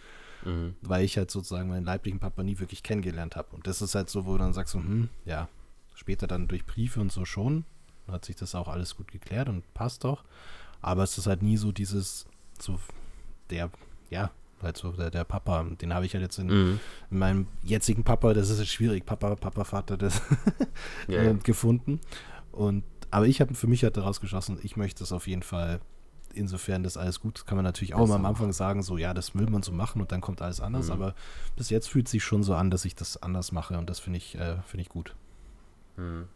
mhm. weil ich halt sozusagen meinen leiblichen Papa nie wirklich kennengelernt habe. Und das ist halt so, wo du dann sagst, so, hm, ja, später dann durch Briefe und so schon, hat sich das auch alles gut geklärt und passt doch. Aber es ist halt nie so dieses, so der, ja, halt so der, der Papa, den habe ich halt jetzt in, mhm. in, meinem jetzigen Papa, das ist jetzt schwierig, Papa, Papa, Vater, das yeah. gefunden. Und aber ich habe für mich halt daraus geschossen, ich möchte es auf jeden Fall, insofern das alles gut, kann man natürlich auch mal am Anfang sagen, so ja, das will man so machen und dann kommt alles anders, mhm. aber bis jetzt fühlt es sich schon so an, dass ich das anders mache und das finde ich, äh, finde ich gut. Mhm.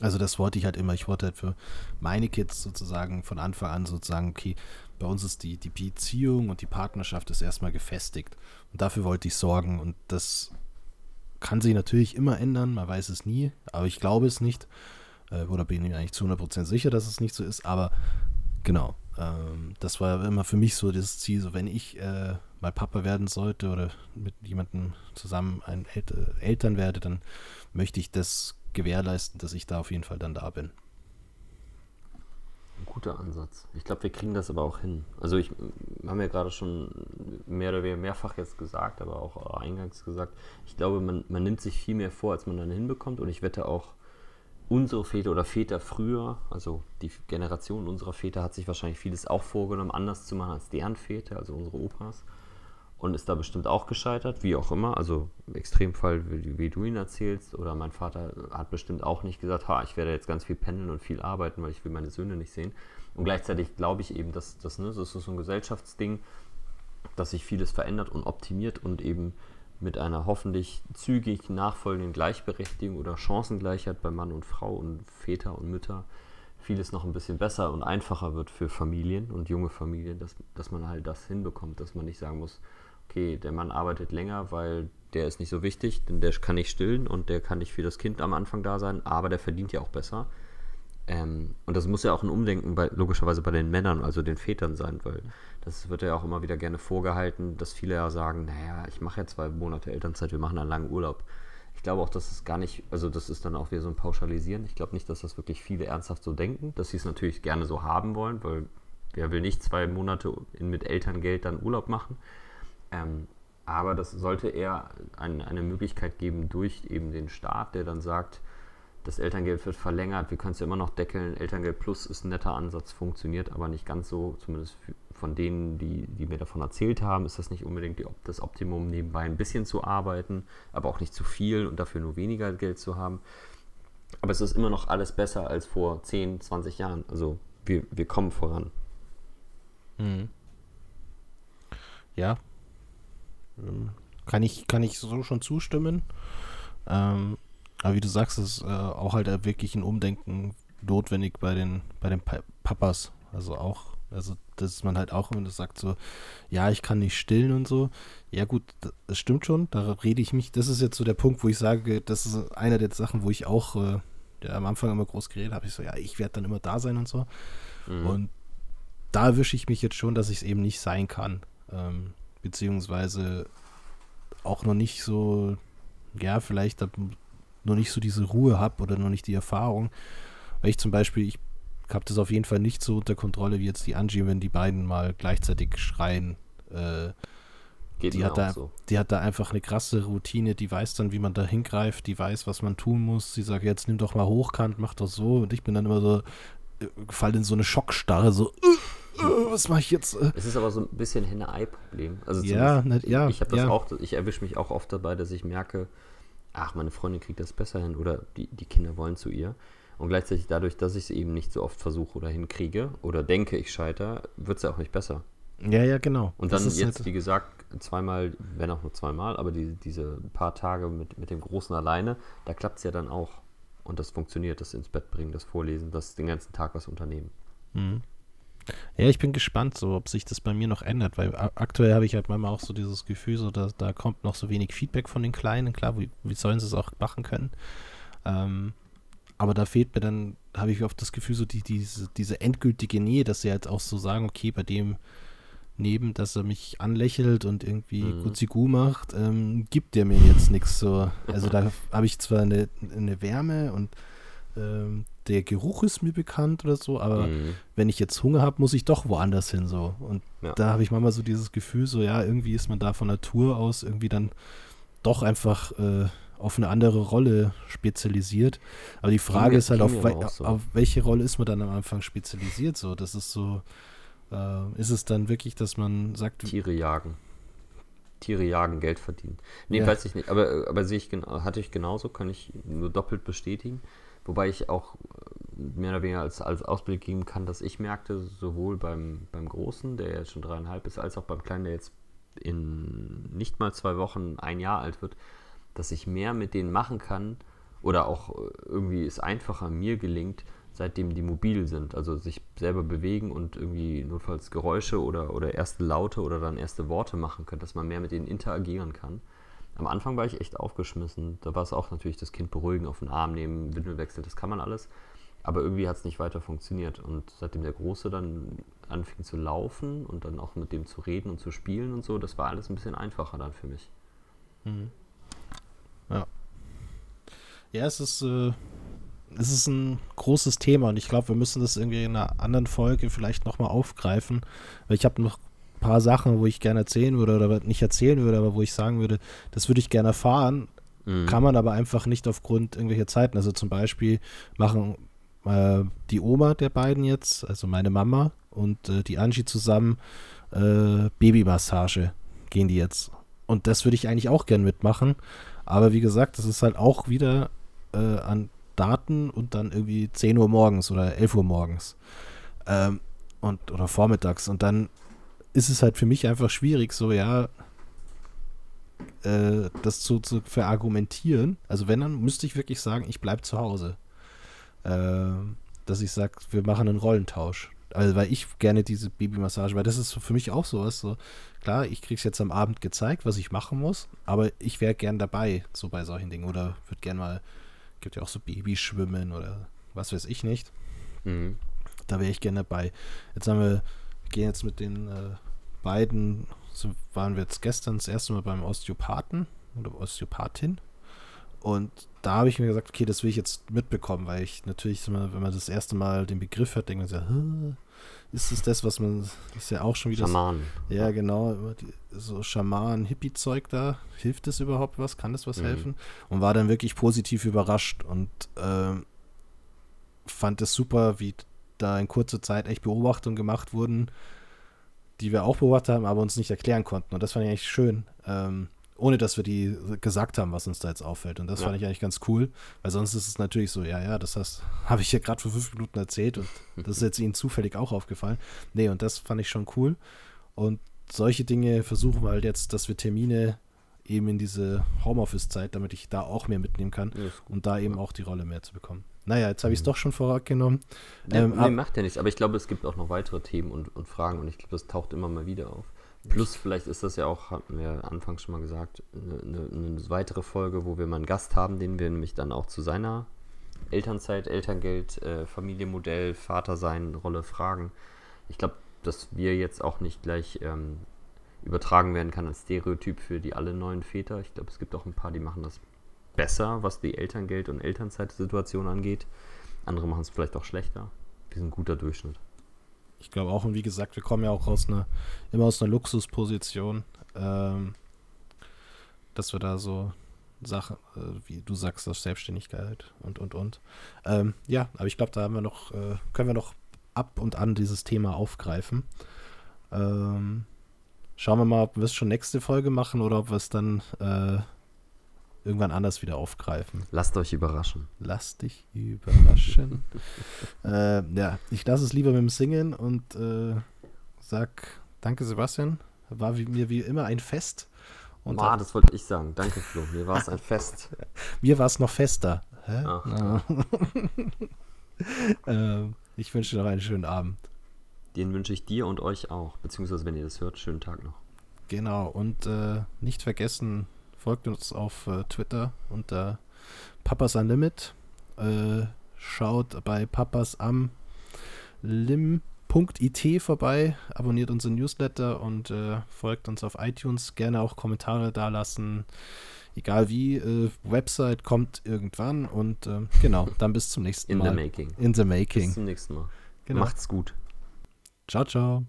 Also das wollte ich halt immer. Ich wollte halt für meine Kids sozusagen von Anfang an sozusagen, okay, bei uns ist die, die Beziehung und die Partnerschaft ist erstmal gefestigt. Und dafür wollte ich sorgen. Und das kann sich natürlich immer ändern, man weiß es nie, aber ich glaube es nicht. Äh, oder bin ich eigentlich zu 100% sicher, dass es nicht so ist. Aber genau, ähm, das war immer für mich so das Ziel, so wenn ich äh, mal Papa werden sollte oder mit jemandem zusammen ein El Eltern werde, dann möchte ich das gewährleisten, dass ich da auf jeden Fall dann da bin. Ein guter Ansatz. Ich glaube, wir kriegen das aber auch hin. Also ich haben ja gerade schon mehr oder weniger mehrfach jetzt gesagt, aber auch eingangs gesagt, ich glaube, man, man nimmt sich viel mehr vor, als man dann hinbekommt und ich wette auch, unsere Väter oder Väter früher, also die Generation unserer Väter hat sich wahrscheinlich vieles auch vorgenommen, anders zu machen als deren Väter, also unsere Opas und ist da bestimmt auch gescheitert, wie auch immer. Also Extremfall, wie, wie, du ihn erzählst. Oder mein Vater hat bestimmt auch nicht gesagt, ha, ich werde jetzt ganz viel pendeln und viel arbeiten, weil ich will meine Söhne nicht sehen. Und gleichzeitig glaube ich eben, dass das, ne, das ist so ein Gesellschaftsding, dass sich vieles verändert und optimiert und eben mit einer hoffentlich zügig nachfolgenden Gleichberechtigung oder Chancengleichheit bei Mann und Frau und Väter und Mütter vieles noch ein bisschen besser und einfacher wird für Familien und junge Familien, dass, dass man halt das hinbekommt, dass man nicht sagen muss, okay, der Mann arbeitet länger, weil der ist nicht so wichtig, denn der kann nicht stillen und der kann nicht für das Kind am Anfang da sein, aber der verdient ja auch besser. Ähm, und das muss ja auch ein Umdenken bei, logischerweise bei den Männern, also den Vätern sein, weil das wird ja auch immer wieder gerne vorgehalten, dass viele ja sagen, naja, ich mache ja zwei Monate Elternzeit, wir machen einen langen Urlaub. Ich glaube auch, dass es gar nicht, also das ist dann auch wieder so ein Pauschalisieren. Ich glaube nicht, dass das wirklich viele ernsthaft so denken, dass sie es natürlich gerne so haben wollen, weil wer will nicht zwei Monate in, mit Elterngeld dann Urlaub machen. Ähm, aber das sollte eher ein, eine Möglichkeit geben durch eben den Staat, der dann sagt, das Elterngeld wird verlängert, wir können es ja immer noch deckeln. Elterngeld Plus ist ein netter Ansatz, funktioniert aber nicht ganz so, zumindest von denen, die, die mir davon erzählt haben, ist das nicht unbedingt die, das Optimum, nebenbei ein bisschen zu arbeiten, aber auch nicht zu viel und dafür nur weniger Geld zu haben. Aber es ist immer noch alles besser als vor 10, 20 Jahren. Also wir, wir kommen voran. Mhm. Ja, ähm, kann ich, kann ich so schon zustimmen. Ähm, aber wie du sagst, ist äh, auch halt wirklich ein Umdenken notwendig bei den, bei den pa Papas. Also auch, also dass man halt auch immer sagt so, ja, ich kann nicht stillen und so. Ja gut, das stimmt schon, da rede ich mich, das ist jetzt so der Punkt, wo ich sage, das ist einer der Sachen, wo ich auch äh, am Anfang immer groß geredet habe. Ich so, ja, ich werde dann immer da sein und so. Mhm. Und da erwische ich mich jetzt schon, dass ich es eben nicht sein kann. Ähm, beziehungsweise auch noch nicht so, ja, vielleicht noch nicht so diese Ruhe habe oder noch nicht die Erfahrung. Weil ich zum Beispiel, ich habe das auf jeden Fall nicht so unter Kontrolle wie jetzt die Angie, wenn die beiden mal gleichzeitig schreien. Äh, Geht die, hat da, so. die hat da einfach eine krasse Routine, die weiß dann, wie man da hingreift, die weiß, was man tun muss. Sie sagt, jetzt nimm doch mal hochkant, mach doch so. Und ich bin dann immer so, äh, fall in so eine Schockstarre, so, uh, äh, was mache ich jetzt? Äh? Es ist aber so ein bisschen Henne-Ei-Problem. Also ja, ne, ja, ich habe das ja. auch, ich erwische mich auch oft dabei, dass ich merke, ach, meine Freundin kriegt das besser hin oder die, die Kinder wollen zu ihr. Und gleichzeitig dadurch, dass ich es eben nicht so oft versuche oder hinkriege oder denke, ich scheitere, wird es ja auch nicht besser. Ja, ja, genau. Und dann jetzt, halt wie gesagt, zweimal, wenn auch nur zweimal, aber die, diese paar Tage mit, mit dem Großen alleine, da klappt es ja dann auch. Und das funktioniert, das ins Bett bringen, das Vorlesen, das den ganzen Tag was unternehmen. Mhm. Ja, ich bin gespannt, so ob sich das bei mir noch ändert, weil aktuell habe ich halt manchmal auch so dieses Gefühl, so da, da kommt noch so wenig Feedback von den Kleinen. Klar, wie, wie sollen sie es auch machen können? Ähm, aber da fehlt mir dann, habe ich oft das Gefühl, so die, diese, diese endgültige Nähe, dass sie halt auch so sagen, okay, bei dem neben, dass er mich anlächelt und irgendwie mhm. Guzigu macht, ähm, gibt der mir jetzt nichts so. Also da habe ich zwar eine, eine Wärme und ähm, der Geruch ist mir bekannt oder so, aber mhm. wenn ich jetzt Hunger habe, muss ich doch woanders hin so. Und ja. da habe ich manchmal so dieses Gefühl, so ja, irgendwie ist man da von Natur aus irgendwie dann doch einfach äh, auf eine andere Rolle spezialisiert. Aber die Frage ist halt, auf, we so. auf, welche Rolle ist man dann am Anfang spezialisiert? So, das ist so, äh, ist es dann wirklich, dass man sagt. Tiere jagen. Tiere jagen, Geld verdienen. Nee, ja. weiß ich nicht. Aber, aber sehe ich hatte ich genauso, kann ich nur doppelt bestätigen. Wobei ich auch mehr oder weniger als, als Ausblick geben kann, dass ich merkte, sowohl beim, beim Großen, der jetzt schon dreieinhalb ist, als auch beim Kleinen, der jetzt in nicht mal zwei Wochen ein Jahr alt wird, dass ich mehr mit denen machen kann oder auch äh, irgendwie es einfacher mir gelingt, seitdem die mobil sind, also sich selber bewegen und irgendwie notfalls Geräusche oder, oder erste Laute oder dann erste Worte machen können, dass man mehr mit denen interagieren kann. Am Anfang war ich echt aufgeschmissen. Da war es auch natürlich das Kind beruhigen, auf den Arm nehmen, Windelwechsel, das kann man alles. Aber irgendwie hat es nicht weiter funktioniert. Und seitdem der Große dann anfing zu laufen und dann auch mit dem zu reden und zu spielen und so, das war alles ein bisschen einfacher dann für mich. Mhm. Ja. Ja, es ist, äh, es ist ein großes Thema und ich glaube, wir müssen das irgendwie in einer anderen Folge vielleicht nochmal aufgreifen, weil ich habe noch ein paar Sachen, wo ich gerne erzählen würde oder nicht erzählen würde, aber wo ich sagen würde, das würde ich gerne erfahren, mhm. kann man aber einfach nicht aufgrund irgendwelcher Zeiten. Also zum Beispiel machen äh, die Oma der beiden jetzt, also meine Mama und äh, die Angie zusammen äh, Babymassage gehen die jetzt. Und das würde ich eigentlich auch gern mitmachen. Aber wie gesagt, das ist halt auch wieder äh, an Daten und dann irgendwie 10 Uhr morgens oder 11 Uhr morgens. Ähm, und, oder vormittags. Und dann ist es halt für mich einfach schwierig, so ja, äh, das zu, zu verargumentieren. Also wenn, dann müsste ich wirklich sagen, ich bleibe zu Hause. Äh, dass ich sage, wir machen einen Rollentausch. Also weil ich gerne diese Babymassage, weil das ist für mich auch sowas, so, klar, ich krieg's jetzt am Abend gezeigt, was ich machen muss, aber ich wäre gern dabei, so bei solchen Dingen. Oder würde gern mal, gibt ja auch so Babyschwimmen oder was weiß ich nicht. Mhm. Da wäre ich gern dabei. Jetzt haben wir, gehen jetzt mit den äh, beiden, so waren wir jetzt gestern das erste Mal beim Osteopathen oder Osteopathin. Und da habe ich mir gesagt, okay, das will ich jetzt mitbekommen, weil ich natürlich, wenn man das erste Mal den Begriff hört, denkt man so, ist es das, was man, ist ja auch schon wieder. Schamanen. So, ja, genau, so Schamanen, Hippie-Zeug da. Hilft das überhaupt was? Kann das was mhm. helfen? Und war dann wirklich positiv überrascht und äh, fand es super, wie da in kurzer Zeit echt Beobachtungen gemacht wurden, die wir auch beobachtet haben, aber uns nicht erklären konnten. Und das fand ich eigentlich schön. Ähm, ohne dass wir die gesagt haben, was uns da jetzt auffällt. Und das ja. fand ich eigentlich ganz cool, weil sonst ist es natürlich so, ja, ja, das habe ich ja gerade vor fünf Minuten erzählt und das ist jetzt Ihnen zufällig auch aufgefallen. Nee, und das fand ich schon cool. Und solche Dinge versuchen wir halt jetzt, dass wir Termine eben in diese Homeoffice-Zeit, damit ich da auch mehr mitnehmen kann ja, und da eben auch die Rolle mehr zu bekommen. Naja, jetzt habe ich es mhm. doch schon vorgenommen. Ähm, nee, macht ja nichts, aber ich glaube, es gibt auch noch weitere Themen und, und Fragen und ich glaube, das taucht immer mal wieder auf. Plus, vielleicht ist das ja auch, hatten wir anfangs schon mal gesagt, eine, eine, weitere Folge, wo wir mal einen Gast haben, den wir nämlich dann auch zu seiner Elternzeit, Elterngeld, äh, Familienmodell, Vatersein, Rolle fragen. Ich glaube, dass wir jetzt auch nicht gleich ähm, übertragen werden kann als Stereotyp für die alle neuen Väter. Ich glaube, es gibt auch ein paar, die machen das besser, was die Elterngeld- und Elternzeitsituation angeht. Andere machen es vielleicht auch schlechter. Wir sind ein guter Durchschnitt. Ich glaube auch, und wie gesagt, wir kommen ja auch aus einer, immer aus einer Luxusposition, ähm, dass wir da so Sachen, äh, wie du sagst, das Selbstständigkeit und, und, und. Ähm, ja, aber ich glaube, da haben wir noch, äh, können wir noch ab und an dieses Thema aufgreifen. Ähm, schauen wir mal, ob wir es schon nächste Folge machen oder ob wir es dann äh, irgendwann anders wieder aufgreifen. Lasst euch überraschen. Lasst dich überraschen. äh, ja, ich lasse es lieber mit dem Singen und äh, sag danke Sebastian. War wie, mir wie immer ein Fest. Und ah, das wollte ich sagen. Danke Flo. Mir war es ein Fest. mir war es noch fester. Ach, äh, ich wünsche dir noch einen schönen Abend. Den wünsche ich dir und euch auch. Beziehungsweise, wenn ihr das hört, schönen Tag noch. Genau. Und äh, nicht vergessen, Folgt uns auf äh, Twitter unter Papas Unlimit. Äh, schaut bei Papas am Lim. Punkt.it vorbei, abonniert unseren Newsletter und äh, folgt uns auf iTunes. Gerne auch Kommentare dalassen. Egal wie, äh, Website kommt irgendwann und äh, genau, dann bis zum nächsten In Mal. the making. In the making. Bis zum nächsten Mal. Genau. Macht's gut. Ciao, ciao.